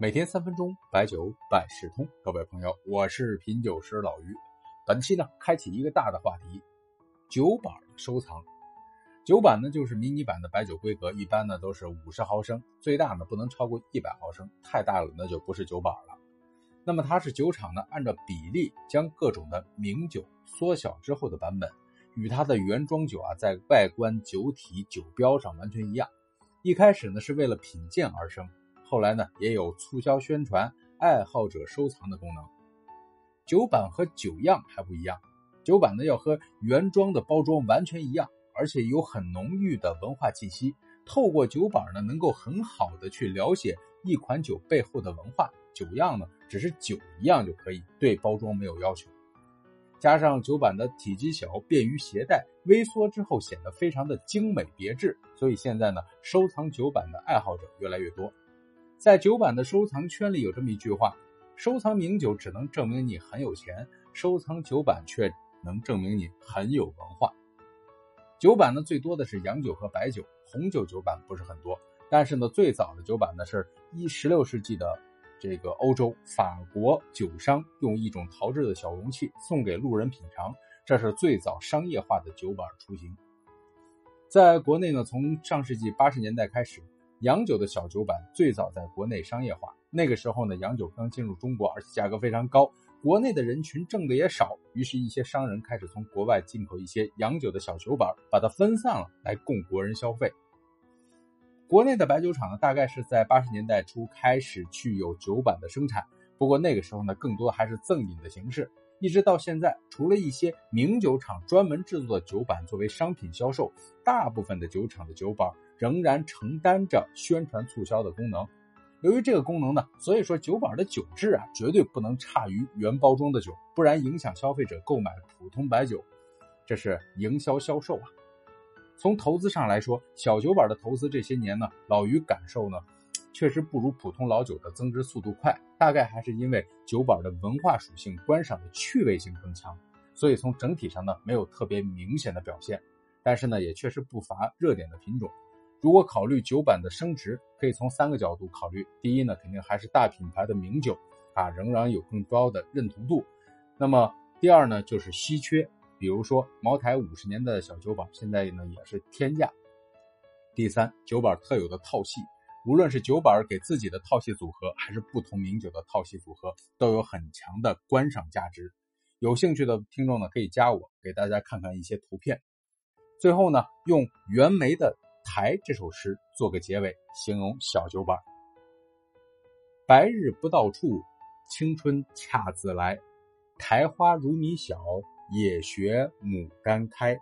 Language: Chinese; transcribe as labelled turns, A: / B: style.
A: 每天三分钟，白酒百事通。各位朋友，我是品酒师老于。本期呢，开启一个大的话题：酒板收藏。酒板呢，就是迷你版的白酒规格，一般呢都是五十毫升，最大呢不能超过一百毫升，太大了那就不是酒板了。那么它是酒厂呢按照比例将各种的名酒缩小之后的版本，与它的原装酒啊在外观、酒体、酒标上完全一样。一开始呢是为了品鉴而生。后来呢，也有促销宣传、爱好者收藏的功能。酒版和酒样还不一样，酒版呢要和原装的包装完全一样，而且有很浓郁的文化气息。透过酒板呢，能够很好的去了解一款酒背后的文化。酒样呢，只是酒一样就可以，对包装没有要求。加上酒板的体积小，便于携带，微缩之后显得非常的精美别致。所以现在呢，收藏酒板的爱好者越来越多。在酒版的收藏圈里有这么一句话：收藏名酒只能证明你很有钱，收藏酒版却能证明你很有文化。酒版呢，最多的是洋酒和白酒，红酒酒版不是很多。但是呢，最早的酒版呢，是一十六世纪的这个欧洲法国酒商用一种陶制的小容器送给路人品尝，这是最早商业化的酒版雏形。在国内呢，从上世纪八十年代开始。洋酒的小酒板最早在国内商业化，那个时候呢，洋酒刚进入中国，而且价格非常高，国内的人群挣的也少，于是，一些商人开始从国外进口一些洋酒的小酒板，把它分散了，来供国人消费。国内的白酒厂呢，大概是在八十年代初开始去有酒板的生产，不过那个时候呢，更多还是赠饮的形式。一直到现在，除了一些名酒厂专门制作的酒板作为商品销售，大部分的酒厂的酒板仍然承担着宣传促销的功能。由于这个功能呢，所以说酒板的酒质啊，绝对不能差于原包装的酒，不然影响消费者购买普通白酒，这是营销销售啊。从投资上来说，小酒板的投资这些年呢，老于感受呢。确实不如普通老酒的增值速度快，大概还是因为酒板的文化属性、观赏的趣味性更强，所以从整体上呢没有特别明显的表现。但是呢，也确实不乏热点的品种。如果考虑酒板的升值，可以从三个角度考虑：第一呢，肯定还是大品牌的名酒啊，仍然有更高的认同度；那么第二呢，就是稀缺，比如说茅台五十年的小酒板，现在呢也是天价；第三，酒板特有的套系。无论是酒板给自己的套系组合，还是不同名酒的套系组合，都有很强的观赏价值。有兴趣的听众呢，可以加我，给大家看看一些图片。最后呢，用袁枚的《台》这首诗做个结尾，形容小酒馆：白日不到处，青春恰自来。苔花如米小，也学牡丹开。